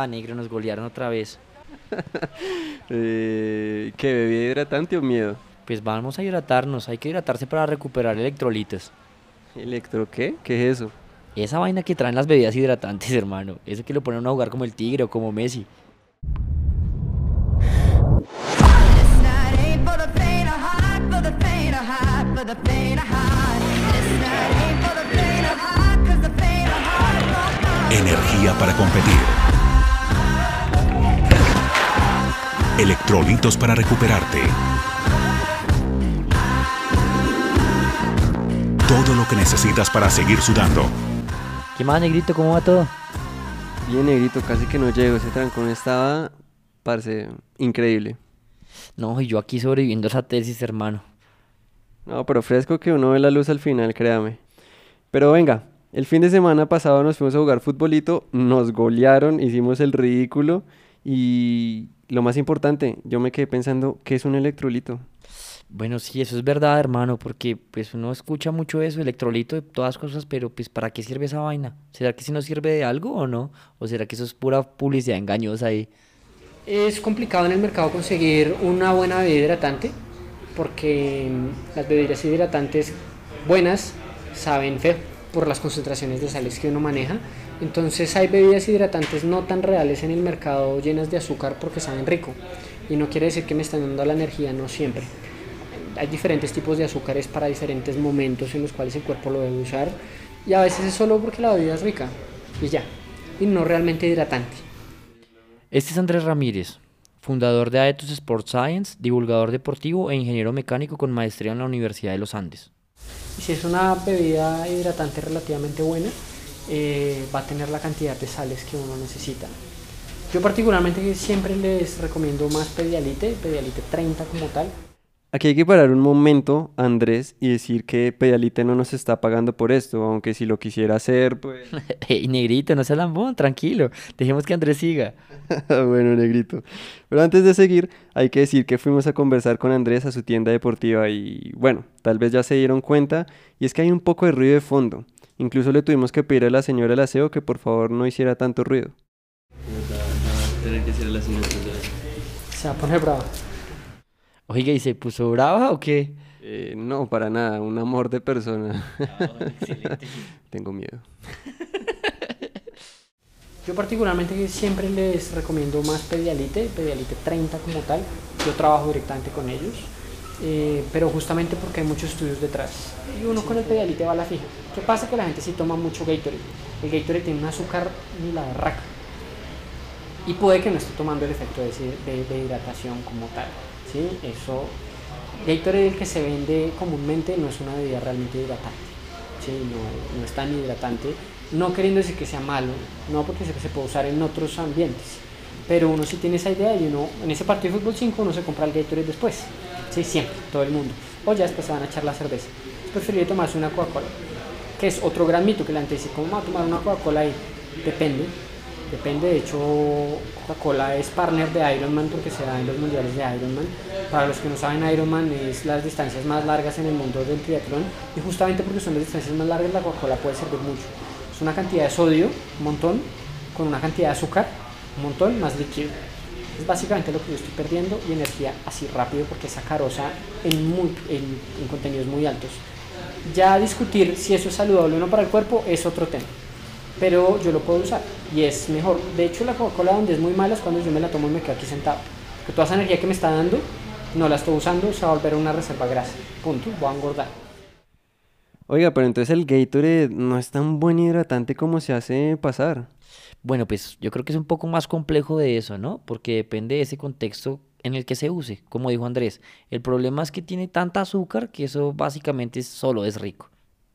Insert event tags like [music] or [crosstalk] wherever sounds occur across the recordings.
Ah, negro, nos golearon otra vez. [laughs] eh, ¿Qué bebida hidratante o miedo? Pues vamos a hidratarnos, hay que hidratarse para recuperar electrolitos. ¿Electro qué? ¿Qué es eso? Esa vaina que traen las bebidas hidratantes, [laughs] hermano. Eso que lo ponen a jugar como el tigre o como Messi. Energía para competir. Electrolitos para recuperarte. Todo lo que necesitas para seguir sudando. ¿Qué más, negrito? ¿Cómo va todo? Bien, negrito, casi que no llego. Ese trancón estaba, parece, increíble. No, y yo aquí sobreviviendo esa tesis, hermano. No, pero fresco que uno ve la luz al final, créame. Pero venga, el fin de semana pasado nos fuimos a jugar futbolito, nos golearon, hicimos el ridículo y lo más importante, yo me quedé pensando, ¿qué es un electrolito? Bueno, sí, eso es verdad, hermano, porque pues uno escucha mucho eso, electrolito de todas cosas, pero pues ¿para qué sirve esa vaina? ¿Será que si no sirve de algo o no? ¿O será que eso es pura publicidad engañosa ahí? Es complicado en el mercado conseguir una buena bebida hidratante, porque mm, las bebidas hidratantes buenas saben feo por las concentraciones de sales que uno maneja. Entonces hay bebidas hidratantes no tan reales en el mercado llenas de azúcar porque saben rico. Y no quiere decir que me están dando la energía, no siempre hay diferentes tipos de azúcares para diferentes momentos en los cuales el cuerpo lo debe usar y a veces es solo porque la bebida es rica y ya, y no realmente hidratante. Este es Andrés Ramírez, fundador de Aetos Sport Science, divulgador deportivo e ingeniero mecánico con maestría en la Universidad de los Andes. Y si es una bebida hidratante relativamente buena, eh, va a tener la cantidad de sales que uno necesita. Yo particularmente siempre les recomiendo más Pedialite, Pedialite 30 como tal, Aquí hay que parar un momento, Andrés, y decir que Pedialite no nos está pagando por esto, aunque si lo quisiera hacer, pues... [laughs] Hey, negrito, no se lambón, tranquilo. Dejemos que Andrés siga. [laughs] bueno, negrito. Pero antes de seguir, hay que decir que fuimos a conversar con Andrés a su tienda deportiva y, bueno, tal vez ya se dieron cuenta, y es que hay un poco de ruido de fondo. Incluso le tuvimos que pedir a la señora del aseo que por favor no hiciera tanto ruido. Se va a poner brava. Oiga, ¿y se puso brava o qué? Eh, no, para nada, un amor de persona. Ah, [laughs] Tengo miedo. [laughs] Yo particularmente siempre les recomiendo más Pedialite, Pedialite 30 como tal. Yo trabajo directamente con ellos, eh, pero justamente porque hay muchos estudios detrás. Y uno con el Pedialite va a la fija. ¿Qué pasa? Que la gente sí toma mucho Gatorade. El Gatorade tiene un azúcar ni la raca. Y puede que no esté tomando el efecto de, de hidratación como tal. ¿sí? Eso, Gatorade el que se vende comúnmente no es una bebida realmente hidratante, ¿sí? no, no es tan hidratante, no queriendo decir que sea malo, no porque se, se puede usar en otros ambientes, pero uno sí tiene esa idea y uno, en ese partido de fútbol 5 uno se compra el Gatorade después, ¿sí? siempre, todo el mundo, o ya después se van a echar la cerveza. Es preferible tomarse una Coca-Cola, que es otro gran mito que la gente dice, ¿cómo va a tomar una Coca-Cola ahí? Depende, Depende, de hecho, Coca-Cola es partner de Ironman porque se da en los mundiales de Ironman. Para los que no saben, Ironman es las distancias más largas en el mundo del triatlón y justamente porque son las distancias más largas, la Coca-Cola puede servir mucho. Es una cantidad de sodio, un montón, con una cantidad de azúcar, un montón, más líquido. Es básicamente lo que yo estoy perdiendo y energía así rápido porque es sacarosa en, muy, en, en contenidos muy altos. Ya discutir si eso es saludable o no para el cuerpo es otro tema pero yo lo puedo usar y es mejor. De hecho, la Coca-Cola donde es muy mala es cuando yo me la tomo y me quedo aquí sentado. Porque toda esa energía que me está dando no la estoy usando, se va a volver una reserva grasa. Punto, voy a engordar. Oiga, pero entonces el Gatorade no es tan buen hidratante como se hace pasar. Bueno, pues yo creo que es un poco más complejo de eso, ¿no? Porque depende de ese contexto en el que se use, como dijo Andrés. El problema es que tiene tanta azúcar que eso básicamente solo es rico.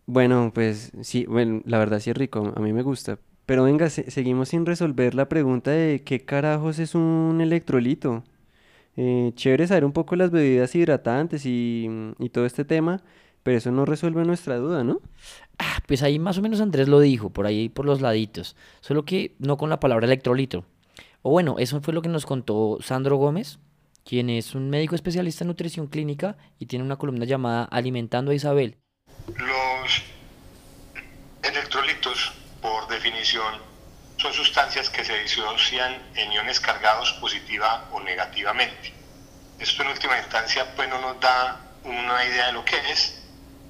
Bueno, pues sí, bueno, la verdad sí es rico, a mí me gusta. Pero venga, seguimos sin resolver la pregunta de qué carajos es un electrolito. Eh, chévere saber un poco las bebidas hidratantes y, y todo este tema, pero eso no resuelve nuestra duda, ¿no? Ah, pues ahí más o menos Andrés lo dijo, por ahí por los laditos, solo que no con la palabra electrolito. O bueno, eso fue lo que nos contó Sandro Gómez, quien es un médico especialista en nutrición clínica y tiene una columna llamada Alimentando a Isabel. Los electrolitos, por definición, son sustancias que se disocian en iones cargados positiva o negativamente. Esto en última instancia pues no nos da una idea de lo que es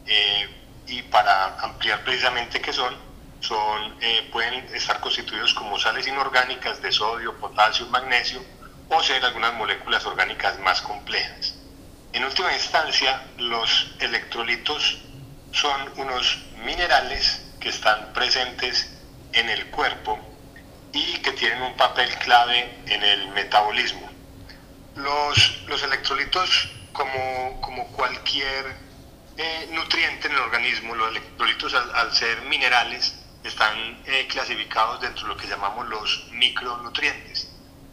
eh, y para ampliar precisamente qué son, son eh, pueden estar constituidos como sales inorgánicas de sodio, potasio, magnesio o ser algunas moléculas orgánicas más complejas. En última instancia, los electrolitos son unos minerales que están presentes en el cuerpo y que tienen un papel clave en el metabolismo. Los, los electrolitos, como, como cualquier eh, nutriente en el organismo, los electrolitos al, ser minerales están eh, clasificados dentro de lo que llamamos los micronutrientes.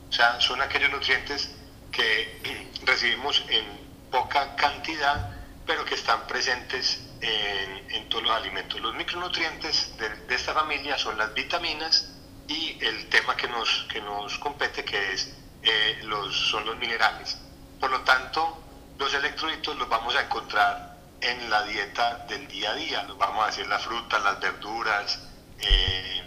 O sea, son aquellos nutrientes que [clears throat] recibimos en poca cantidad, pero que están presentes en, todos los alimentos. Los micronutrientes de, de esta familia son las vitaminas, y el tema que nos, que nos compete, que es, eh, los, son los minerales. Por lo tanto, los electrolitos los vamos a encontrar en la dieta del día a día, vamos a decir las frutas, las verduras, eh,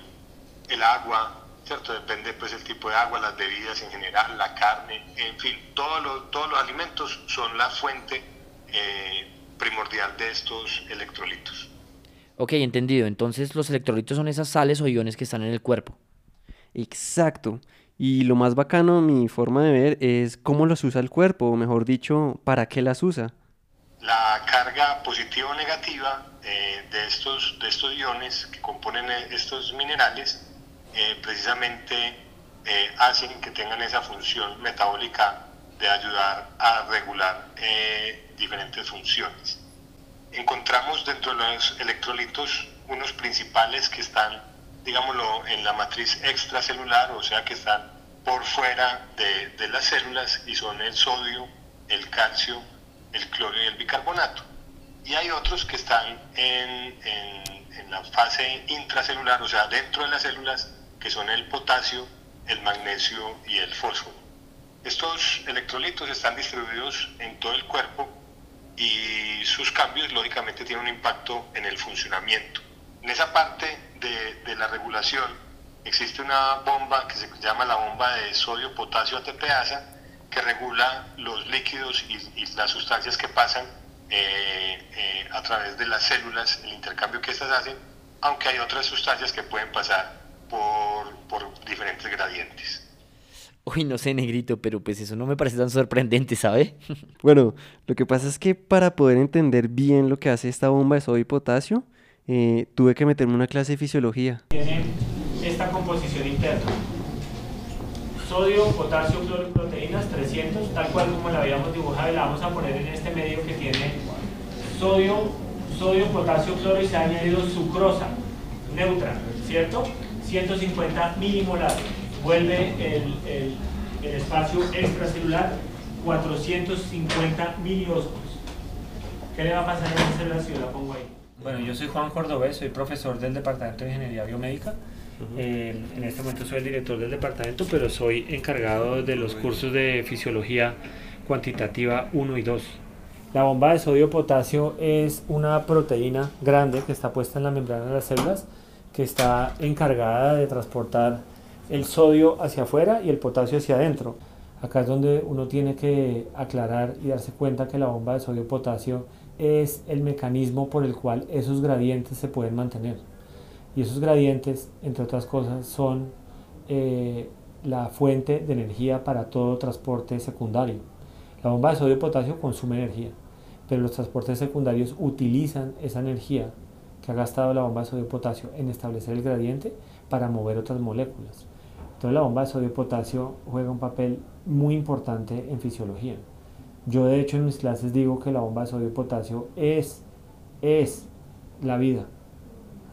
el agua, ¿cierto? Depende pues el tipo de agua, las bebidas en general, la carne, en fin, todos los, todos los alimentos son la fuente eh, primordial de estos electrolitos. Ok, entendido. Entonces los electrolitos son esas sales o iones que están en el cuerpo. Exacto. Y lo más bacano, mi forma de ver, es cómo los usa el cuerpo, o mejor dicho, para qué las usa. La carga positiva o negativa eh, de, estos, de estos iones que componen eh, estos minerales eh, precisamente hacen que tengan esa función metabólica de ayudar a regular diferentes funciones. Encontramos dentro de los electrolitos unos principales que están digámoslo, en la matriz extracelular, o sea que están por fuera de, las células y son el sodio, el calcio, el cloro y el bicarbonato. Y hay otros que están en, la fase intracelular, o sea, dentro de las células, que son el potasio, el magnesio y el fósforo. Estos electrolitos están distribuidos en todo el cuerpo y sus cambios lógicamente tienen un impacto en el funcionamiento. En esa parte de, la regulación existe una bomba que se llama la bomba de sodio-potasio ATPasa que regula los líquidos y, las sustancias que pasan eh, eh, a través de las células, el intercambio que éstas hacen, aunque hay otras sustancias que pueden pasar por, por diferentes gradientes. Uy, no sé, negrito, pero pues eso no me parece tan sorprendente, ¿sabe? [laughs] bueno, lo que pasa es que para poder entender bien lo que hace esta bomba de sodio y potasio, eh, tuve que meterme una clase de fisiología. Tiene esta composición interna. Sodio, potasio, cloro y proteínas 300, tal cual como la habíamos dibujado la vamos a poner en este medio que tiene sodio, sodio, potasio, cloro y se ha añadido sucrosa neutra, ¿cierto? 150 milimolar. Vuelve el, el, el espacio extracelular 450 miliosmos. ¿Qué le va a pasar a esa célula si yo la pongo ahí? Bueno, yo soy Juan Cordobés, soy profesor del Departamento de Ingeniería Biomédica. Eh, en este momento soy el director del departamento, pero soy encargado de los cursos de fisiología cuantitativa 1 y 2. La bomba de sodio-potasio es una proteína grande que está puesta en la membrana de las células, que está encargada de transportar el sodio hacia afuera y el potasio hacia adentro. Acá es donde uno tiene que aclarar y darse cuenta que la bomba de sodio-potasio es el mecanismo por el cual esos gradientes se pueden mantener. Y esos gradientes, entre otras cosas, son eh, la fuente de energía para todo transporte secundario. La bomba de sodio y potasio consume energía, pero los transportes secundarios utilizan esa energía que ha gastado la bomba de sodio y potasio en establecer el gradiente para mover otras moléculas. Entonces la bomba de sodio y potasio juega un papel muy importante en fisiología. Yo de hecho en mis clases digo que la bomba de sodio y potasio es, es la vida.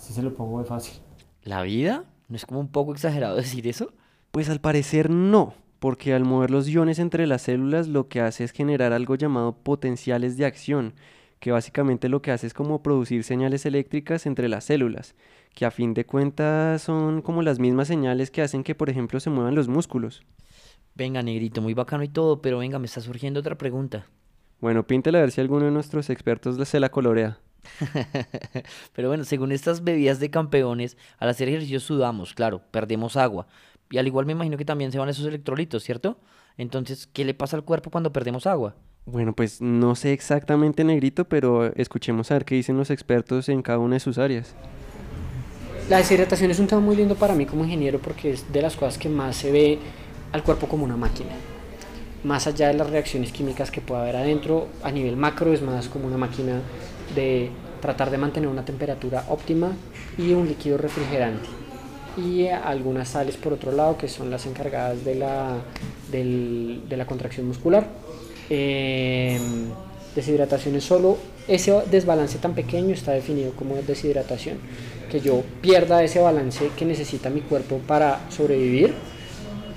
Así se lo pongo de fácil. ¿La vida? ¿No es como un poco exagerado [laughs] decir eso? Pues al parecer no, porque al mover los iones entre las células lo que hace es generar algo llamado potenciales de acción, que básicamente lo que hace es como producir señales eléctricas entre las células, que a fin de cuentas son como las mismas señales que hacen que por ejemplo se muevan los músculos. Venga, negrito, muy bacano y todo, pero venga, me está surgiendo otra pregunta. Bueno, píntela a ver si alguno de nuestros expertos se la colorea. [laughs] Pero bueno, según estas bebidas de campeones, al hacer ejercicio sudamos, claro, perdemos agua. Y al igual me imagino que también se van esos electrolitos, ¿cierto? Entonces, ¿qué le pasa al cuerpo cuando perdemos agua? Bueno, pues no sé exactamente, negrito, pero escuchemos a ver qué dicen los expertos en cada una de sus áreas. La deshidratación es un tema muy lindo para mí como ingeniero porque es de las cosas que más se ve al cuerpo como una máquina. Más allá de las reacciones químicas que pueda haber adentro, a nivel macro es más como una máquina de tratar de mantener una temperatura óptima y un líquido refrigerante. Y algunas sales por otro lado que son las encargadas de la, del- de la contracción muscular. Eh, deshidratación es solo ese desbalance tan pequeño está definido como deshidratación. Que yo pierda ese balance que necesita mi cuerpo para sobrevivir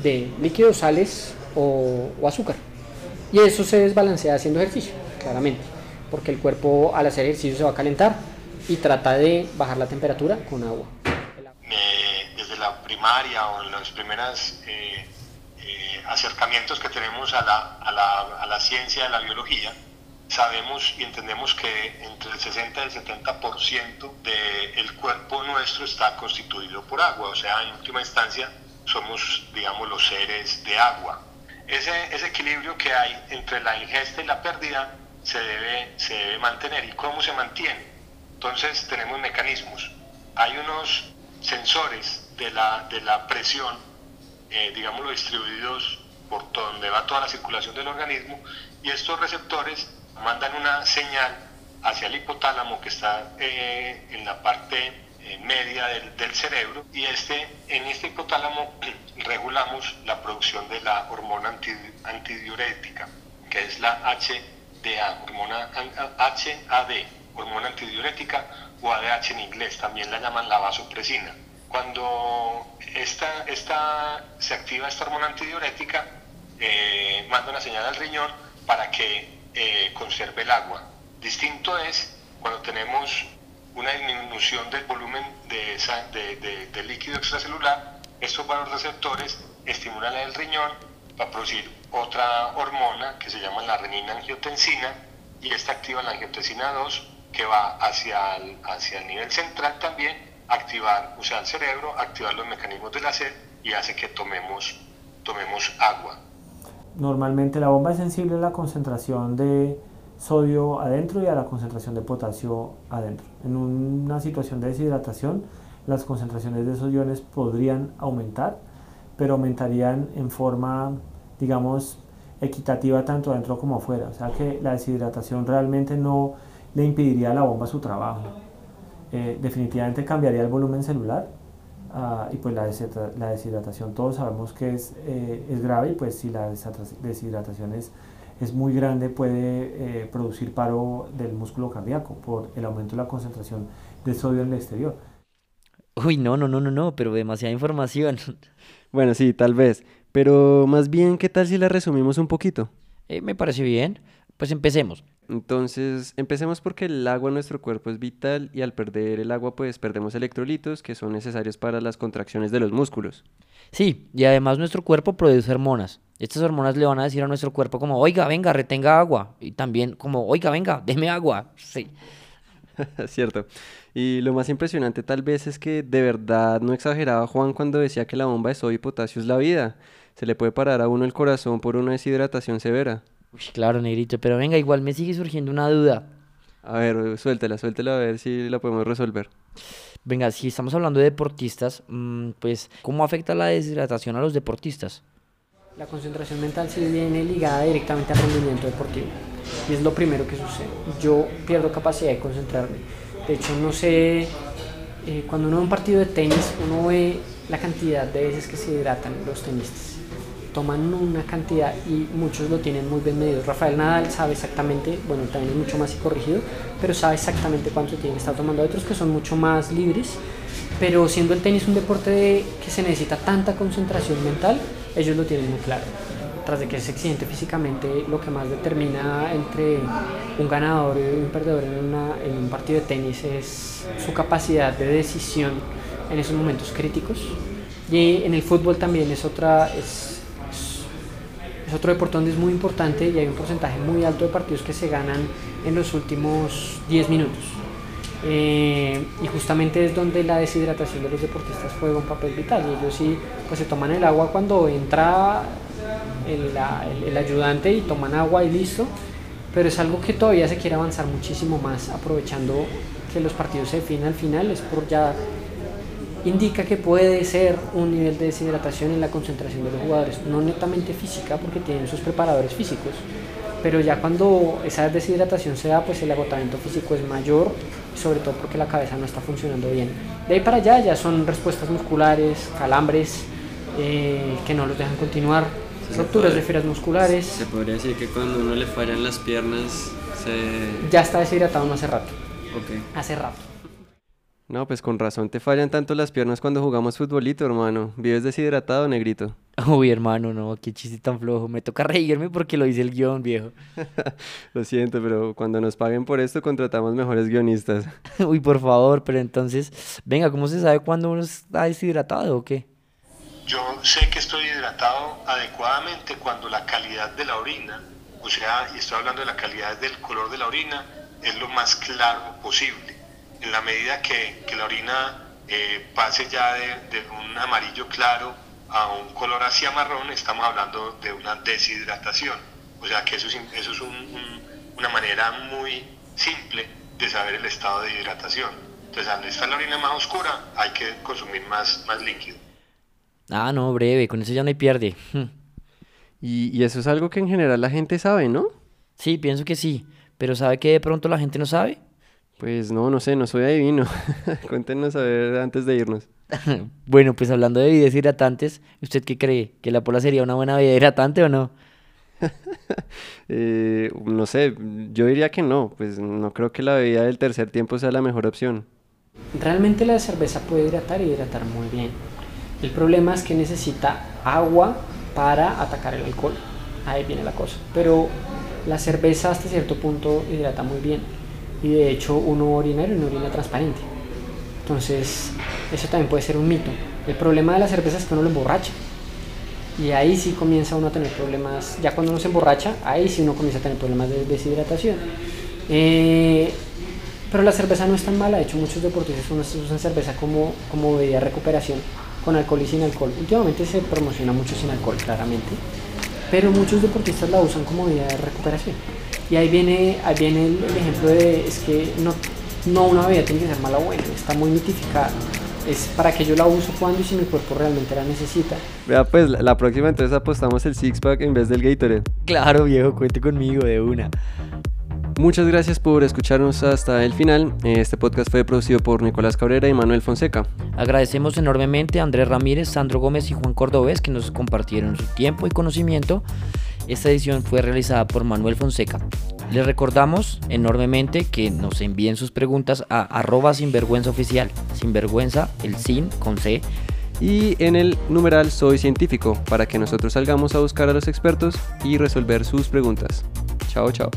de líquidos, sales o, o azúcar. Y eso se desbalancea haciendo ejercicio, claramente, porque el cuerpo al hacer ejercicio se va a calentar y trata de bajar la temperatura con agua. eh, desde la primaria o en los primeros eh, eh, acercamientos que tenemos a la, a, la, a la ciencia de la biología, sabemos y entendemos que entre el 60 y el 70% del cuerpo nuestro está constituido por agua, o sea, en última instancia somos, digamos, los seres de agua. Ese, ese equilibrio que hay entre la ingesta y la pérdida se debe, se debe mantener. ¿Y cómo se mantiene? Entonces tenemos mecanismos. Hay unos sensores de la, de la presión, eh, digámoslo, distribuidos por donde va toda la circulación del organismo y estos receptores mandan una señal hacia el hipotálamo que está eh, en la parte eh, media del, del, cerebro y este, en este hipotálamo [clears throat] regulamos la producción de la hormona anti, antidiurética que es la HDA, hormona HAD, hormona antidiurética o ADH en inglés, también la llaman la vasopresina. Cuando esta, esta, se activa esta hormona antidiurética, eh, manda una señal al riñón para que eh, conserve el agua. Distinto es cuando tenemos una disminución del volumen de, de, líquido extracelular, estos receptores estimulan el riñón para producir otra hormona que se llama la renina angiotensina y esta activa la angiotensina 2 que va hacia el, hacia el nivel central también, activar, o sea, el cerebro, activar los mecanismos de la sed y hace que tomemos, tomemos agua. Normalmente la bomba es sensible a la concentración de sodio adentro y a la concentración de potasio adentro. En una situación de deshidratación, las concentraciones de esos iones podrían aumentar, pero aumentarían en forma, digamos, equitativa tanto adentro como afuera. O sea que la deshidratación realmente no le impediría a la bomba su trabajo. Eh, definitivamente cambiaría el volumen celular uh, y pues la, la, deshidratación todos sabemos que es, eh, es grave y pues si la deshidratación es, es muy grande puede eh, producir paro del músculo cardíaco por el aumento de la concentración de sodio en el exterior. Uy, no, no, no, no, no, pero demasiada información. Bueno, sí, tal vez. Pero más bien, ¿qué tal si la resumimos un poquito? Eh, me parece bien. Pues empecemos. Entonces, empecemos porque el agua en nuestro cuerpo es vital y al perder el agua pues perdemos electrolitos que son necesarios para las contracciones de los músculos. Sí, y además nuestro cuerpo produce hormonas. Estas hormonas le van a decir a nuestro cuerpo como, oiga, venga, retenga agua. Y también como, oiga, venga, [laughs] deme agua. Sí. [laughs] Cierto. Y lo más impresionante tal vez es que de verdad no exageraba Juan cuando decía que la bomba de sodio y potasio es la vida. Se le puede parar a uno el corazón por una deshidratación severa. Uy, claro, negrito, pero venga, igual me sigue surgiendo una duda. A ver, suéltela, suéltela a ver si la podemos resolver. Venga, si estamos hablando de deportistas, mmm, pues, ¿cómo afecta la deshidratación a los deportistas? La concentración mental sí viene ligada directamente al rendimiento deportivo. Y es lo primero que sucede. Yo pierdo capacidad de concentrarme. De hecho, no sé, eh, cuando uno ve un partido de tenis, uno ve la cantidad de veces que se hidratan los tenistas toman una cantidad y muchos lo tienen muy bien medido. Rafael Nadal sabe exactamente, bueno, también es mucho más corrigido, pero sabe exactamente cuánto tiene que estar tomando. Otros que son mucho más libres, pero siendo el tenis un deporte de, que se necesita tanta concentración mental, ellos lo tienen muy claro. Tras de que es exigente físicamente, lo que más determina entre un ganador y un perdedor en, una, en un partido de tenis es su capacidad de decisión en esos momentos críticos. Y en el fútbol también es otra, es, es otro deporte donde es muy importante y hay un porcentaje muy alto de partidos que se ganan en los últimos 10 minutos. Eh, y justamente es donde la deshidratación de los deportistas juega un papel vital. Y ellos sí, pues se toman el agua cuando entra el, el ayudante y toman agua y listo. Pero es algo que todavía se quiere avanzar muchísimo más, aprovechando que los partidos se definen al final, es por ya indica que puede ser un nivel de deshidratación en la concentración de los jugadores, no netamente física porque tienen sus preparadores físicos, pero ya cuando esa deshidratación se da, pues el agotamiento físico es mayor, sobre todo porque la cabeza no está funcionando bien. De ahí para allá ya son respuestas musculares, calambres eh, que no los dejan continuar, Se rupturas puede- de fibras musculares, Se podría decir que cuando uno le fallan las piernas, se... ya está deshidratado no hace rato, Ok. hace rato. No, pues con razón te fallan tanto las piernas cuando jugamos futbolito, hermano. Vives deshidratado, negrito. [laughs] Uy, hermano, no, qué chiste tan flojo. Me toca reírme porque lo dice el guion, viejo. [laughs] Lo siento, pero cuando nos paguen por esto contratamos mejores guionistas. [laughs] Uy, por favor, pero entonces, venga, ¿cómo se sabe cuándo uno está deshidratado o qué? Yo sé que estoy hidratado adecuadamente cuando la calidad de la orina, o sea, y estoy hablando de la calidad del color de la orina, es lo más claro posible. En la medida que, que la orina eh, pase ya de, de un amarillo claro a un color hacia marrón, estamos hablando de una deshidratación. O sea que eso es, eso es un- un- una manera muy simple de saber el estado de hidratación. Entonces, al estar la orina más oscura, hay que consumir más, más líquido. Ah, no, breve, con eso ya no hay pierde. [laughs] Y, y eso es algo que en general la gente sabe, ¿no? Sí, pienso que sí, pero ¿sabe que de pronto la gente no sabe? Pues no, no sé, no soy adivino. [laughs] Cuéntenos a ver antes de irnos. [laughs] Bueno, pues hablando de bebidas hidratantes, ¿usted qué cree? ¿Que la pola sería una buena bebida hidratante o no? [laughs] Eh, no sé, yo diría que no, pues no creo que la bebida del tercer tiempo sea la mejor opción. Realmente la cerveza puede hidratar y hidratar muy bien. El problema es que necesita agua para atacar el alcohol. Ahí viene la cosa. Pero la cerveza hasta cierto punto hidrata muy bien. Y de hecho uno orina y una orina transparente. Entonces eso también puede ser un mito. El problema de la cerveza es que uno lo emborracha. Y ahí sí comienza uno a tener problemas, ya cuando uno se emborracha, ahí sí uno comienza a tener problemas de deshidratación. Eh, pero la cerveza no es tan mala, de hecho muchos deportistas usan, cerveza como, como bebida de recuperación, con alcohol y sin alcohol. Últimamente se promociona mucho sin alcohol, claramente, pero muchos deportistas la usan como bebida de recuperación. Y ahí viene, ahí viene el, el ejemplo de, es que no, no una bebida tiene que ser mala o buena, está muy mitificada. Es para que yo la uso cuando y si mi cuerpo realmente la necesita. Vea, pues la, la próxima entonces apostamos el six pack en vez del Gatorade. Claro, viejo, cuente conmigo de una. Muchas gracias por escucharnos hasta el final. Este podcast fue producido por Nicolás Cabrera y Manuel Fonseca. Agradecemos enormemente a Andrés Ramírez, Sandro Gómez y Juan Cordobés que nos compartieron su tiempo y conocimiento. Esta edición fue realizada por Manuel Fonseca. Les recordamos enormemente que nos envíen sus preguntas a arroba sinvergüenza oficial. Sinvergüenza, el sin con C. Y en el numeral Soy Científico para que nosotros salgamos a buscar a los expertos y resolver sus preguntas. Chao, chao.